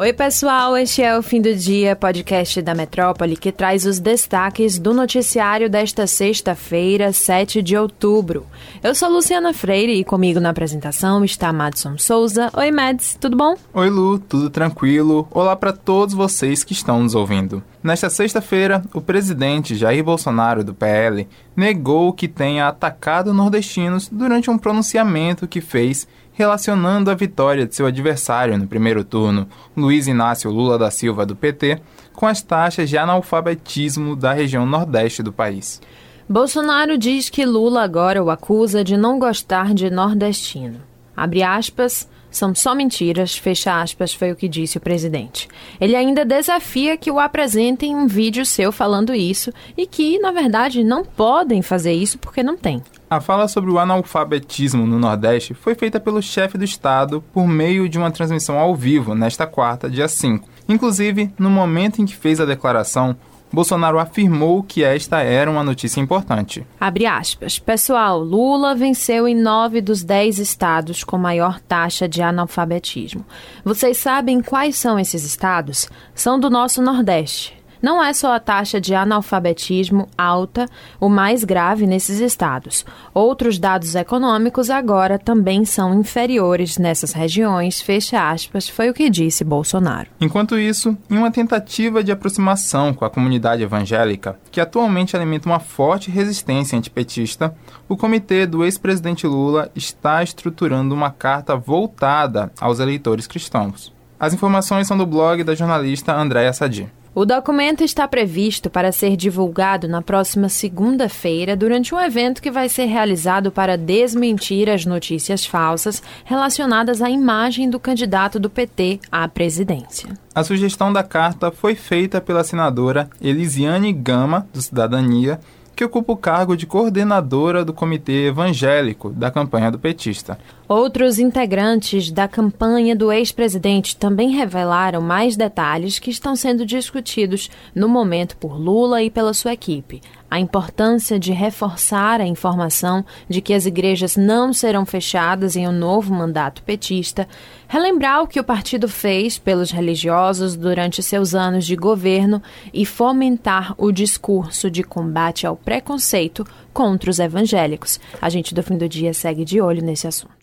Oi, pessoal, este é o Fim do Dia, podcast da Metrópole, que traz os destaques do noticiário desta sexta-feira, 7 de outubro. Eu sou Luciana Freire e comigo na apresentação está Madson Souza. Oi, Mads, tudo bom? Oi, Lu, tudo tranquilo? Olá para todos vocês que estão nos ouvindo. Nesta sexta-feira, o presidente Jair Bolsonaro, do PL, negou que tenha atacado nordestinos durante um pronunciamento que fez relacionando a vitória de seu adversário no primeiro turno, Luiz Inácio Lula da Silva, do PT, com as taxas de analfabetismo da região nordeste do país. Bolsonaro diz que Lula agora o acusa de não gostar de nordestino. Abre aspas, são só mentiras, fecha aspas, foi o que disse o presidente. Ele ainda desafia que o apresentem um vídeo seu falando isso e que, na verdade, não podem fazer isso porque não tem. A fala sobre o analfabetismo no Nordeste foi feita pelo chefe do Estado por meio de uma transmissão ao vivo nesta quarta, dia 5. Inclusive, no momento em que fez a declaração, Bolsonaro afirmou que esta era uma notícia importante. Abre aspas. Pessoal, Lula venceu em nove dos dez estados com maior taxa de analfabetismo. Vocês sabem quais são esses estados? São do nosso Nordeste. Não é só a taxa de analfabetismo alta o mais grave nesses estados. Outros dados econômicos agora também são inferiores nessas regiões, fecha aspas, foi o que disse Bolsonaro. Enquanto isso, em uma tentativa de aproximação com a comunidade evangélica, que atualmente alimenta uma forte resistência antipetista, o comitê do ex-presidente Lula está estruturando uma carta voltada aos eleitores cristãos. As informações são do blog da jornalista Andréa Sadi. O documento está previsto para ser divulgado na próxima segunda-feira durante um evento que vai ser realizado para desmentir as notícias falsas relacionadas à imagem do candidato do PT à presidência. A sugestão da carta foi feita pela senadora Elisiane Gama, do Cidadania, que ocupa o cargo de coordenadora do Comitê Evangélico da campanha do petista. Outros integrantes da campanha do ex-presidente também revelaram mais detalhes que estão sendo discutidos no momento por Lula e pela sua equipe. A importância de reforçar a informação de que as igrejas não serão fechadas em um novo mandato petista, relembrar o que o partido fez pelos religiosos durante seus anos de governo e fomentar o discurso de combate ao preconceito contra os evangélicos. A gente do fim do dia segue de olho nesse assunto.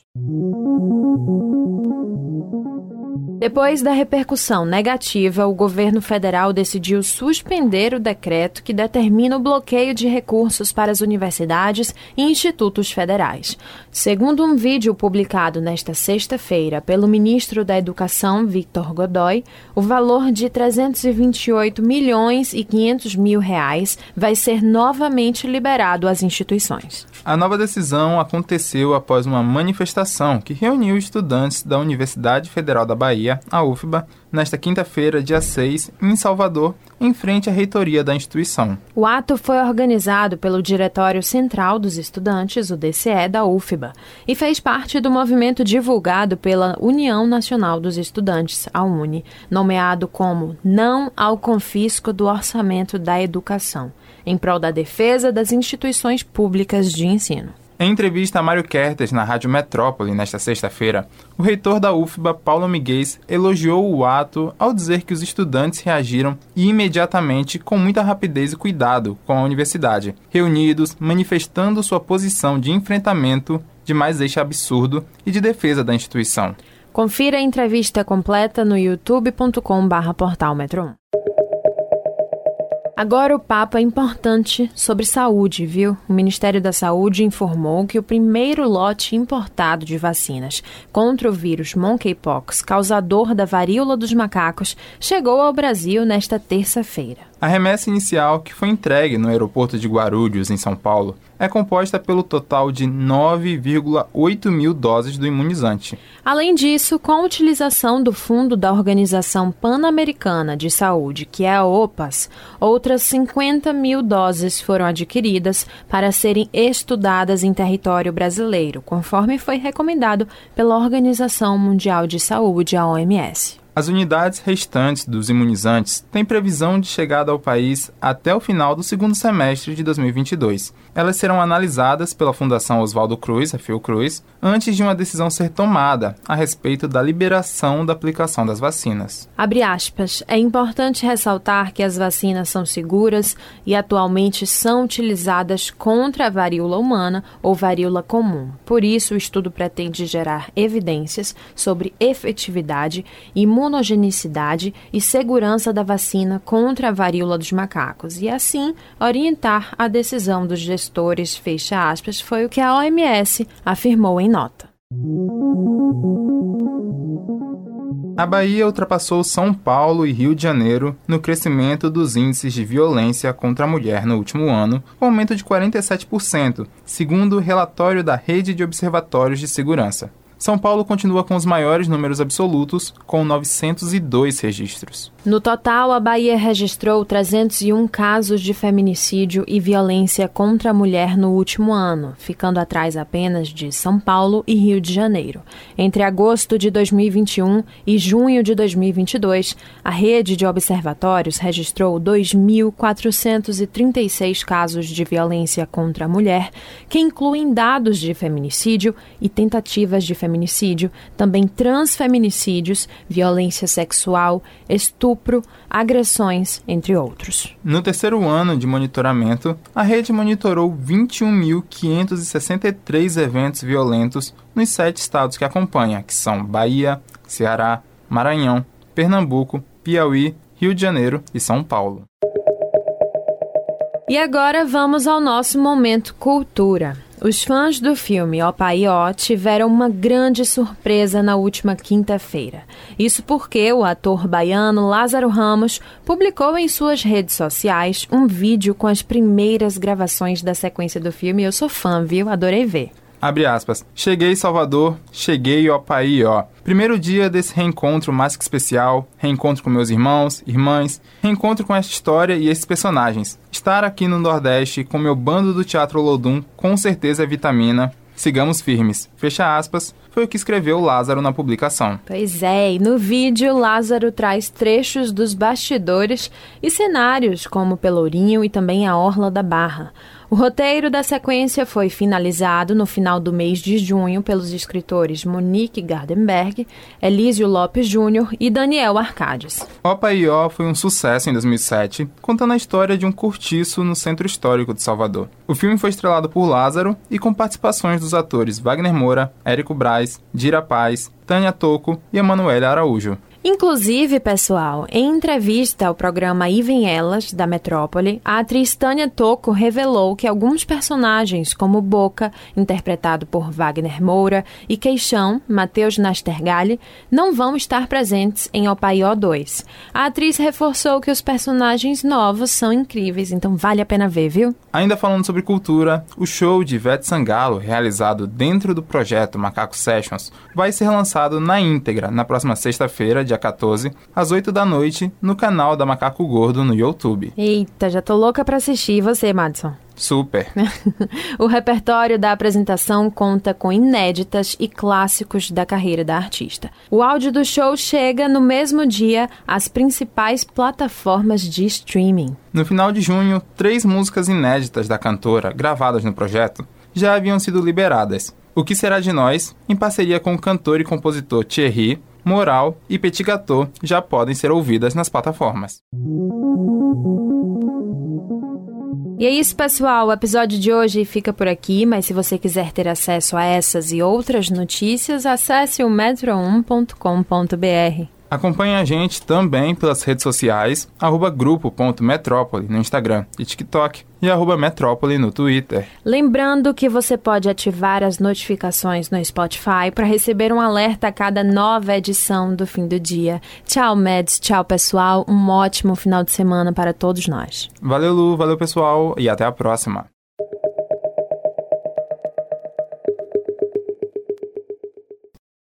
Depois da repercussão negativa, o governo federal decidiu suspender o decreto que determina o bloqueio de recursos para as universidades e institutos federais. Segundo um vídeo publicado nesta sexta-feira pelo ministro da Educação, Victor Godoy, o valor de 328 milhões e 500 mil reais vai ser novamente liberado às instituições. A nova decisão aconteceu após uma manifestação que reuniu estudantes da Universidade Federal da Bahia, a UFBA, nesta quinta-feira, dia 6, em Salvador, em frente à reitoria da instituição. O ato foi organizado pelo Diretório Central dos Estudantes, o DCE, da UFBA, e fez parte do movimento divulgado pela União Nacional dos Estudantes, a UNE, nomeado como Não ao Confisco do Orçamento da Educação em prol da defesa das instituições públicas de ensino. Em entrevista a Mário Kertes na Rádio Metrópole nesta sexta-feira, o reitor da UFBA, Paulo Miguel, elogiou o ato ao dizer que os estudantes reagiram imediatamente com muita rapidez e cuidado com a universidade, reunidos, manifestando sua posição de enfrentamento de mais este absurdo e de defesa da instituição. Confira a entrevista completa no youtube.com/portalmetro. Agora o papo é importante sobre saúde, viu? O Ministério da Saúde informou que o primeiro lote importado de vacinas contra o vírus monkeypox, causador da varíola dos macacos, chegou ao Brasil nesta terça-feira. A remessa inicial, que foi entregue no aeroporto de Guarulhos, em São Paulo, é composta pelo total de 9,8 mil doses do imunizante. Além disso, com a utilização do fundo da Organização Pan-Americana de Saúde, que é a OPAS, outras 50 mil doses foram adquiridas para serem estudadas em território brasileiro, conforme foi recomendado pela Organização Mundial de Saúde, a OMS. As unidades restantes dos imunizantes têm previsão de chegada ao país até o final do segundo semestre de 2022 Elas serão analisadas pela Fundação Oswaldo Cruz, a Fiocruz, antes de uma decisão ser tomada a respeito da liberação da aplicação das vacinas. Abre aspas. É importante ressaltar que as vacinas são seguras e atualmente são utilizadas contra a varíola humana ou varíola comum. Por isso, o estudo pretende gerar evidências sobre efetividade, imunogenicidade e segurança da vacina contra a varíola dos macacos e, assim, orientar a decisão dos gestores, fecha aspas, foi o que a OMS afirmou em nota. A Bahia ultrapassou São Paulo e Rio de Janeiro no crescimento dos índices de violência contra a mulher no último ano, com aumento de 47%, segundo o relatório da Rede de Observatórios de Segurança. São Paulo continua com os maiores números absolutos, com 902 registros. No total, a Bahia registrou 301 casos de feminicídio e violência contra a mulher no último ano, ficando atrás apenas de São Paulo e Rio de Janeiro. Entre agosto de 2021 e junho de 2022, a rede de observatórios registrou 2.436 casos de violência contra a mulher, que incluem dados de feminicídio e tentativas de feminicídio, também transfeminicídios, violência sexual, estupro, agressões, entre outros. No terceiro ano de monitoramento, a rede monitorou 21.563 eventos violentos nos sete estados que acompanha, que são Bahia, Ceará, Maranhão, Pernambuco, Piauí, Rio de Janeiro e São Paulo. E agora vamos ao nosso momento cultura. Os fãs do filme Ó tiveram uma grande surpresa na última quinta-feira. Isso porque o ator baiano Lázaro Ramos publicou em suas redes sociais um vídeo com as primeiras gravações da sequência do filme. Eu sou fã, viu? Adorei ver. Abre aspas. Cheguei Salvador, cheguei ó Pai ó. Primeiro dia desse reencontro mais que especial, reencontro com meus irmãos, irmãs, reencontro com esta história e esses personagens. Estar aqui no Nordeste com meu bando do Teatro Lodum com certeza é vitamina. Sigamos firmes. Fecha aspas. Foi o que escreveu Lázaro na publicação. Pois é, e no vídeo Lázaro traz trechos dos bastidores e cenários como Pelourinho e também a Orla da Barra. O roteiro da sequência foi finalizado no final do mês de junho pelos escritores Monique Gardenberg, Elísio Lopes Júnior e Daniel Arcades. Opa e Ó foi um sucesso em 2007, contando a história de um cortiço no centro histórico de Salvador. O filme foi estrelado por Lázaro e com participações dos atores Wagner Moura, Érico Braz, Dira Paz, Tânia Toco e Emanuela Araújo. Inclusive, pessoal, em entrevista ao programa E Vem Elas, da Metrópole, a atriz Tânia Toco revelou que alguns personagens, como Boca, interpretado por Wagner Moura, e Queixão, Matheus Nastergalli, não vão estar presentes em Opaió 2. A atriz reforçou que os personagens novos são incríveis, então vale a pena ver, viu? Ainda falando sobre cultura, o show de Ivete Sangalo, realizado dentro do projeto Macaco Sessions, vai ser lançado na íntegra na próxima sexta-feira, dia 14, às 8 da noite, no canal da Macaco Gordo no YouTube. Eita, já tô louca pra assistir. E você, Madison? Super. o repertório da apresentação conta com inéditas e clássicos da carreira da artista. O áudio do show chega no mesmo dia às principais plataformas de streaming. No final de junho, três músicas inéditas da cantora, gravadas no projeto, já haviam sido liberadas. O que será de nós, em parceria com o cantor e compositor Thierry, Moral e Petit Gâteau já podem ser ouvidas nas plataformas. E é isso, pessoal. O episódio de hoje fica por aqui, mas se você quiser ter acesso a essas e outras notícias, acesse o metro1.com.br. Acompanhe a gente também pelas redes sociais, arroba grupo.metrópole no Instagram e TikTok e arroba metrópole no Twitter. Lembrando que você pode ativar as notificações no Spotify para receber um alerta a cada nova edição do fim do dia. Tchau, Meds, tchau, pessoal. Um ótimo final de semana para todos nós. Valeu, Lu, valeu, pessoal, e até a próxima.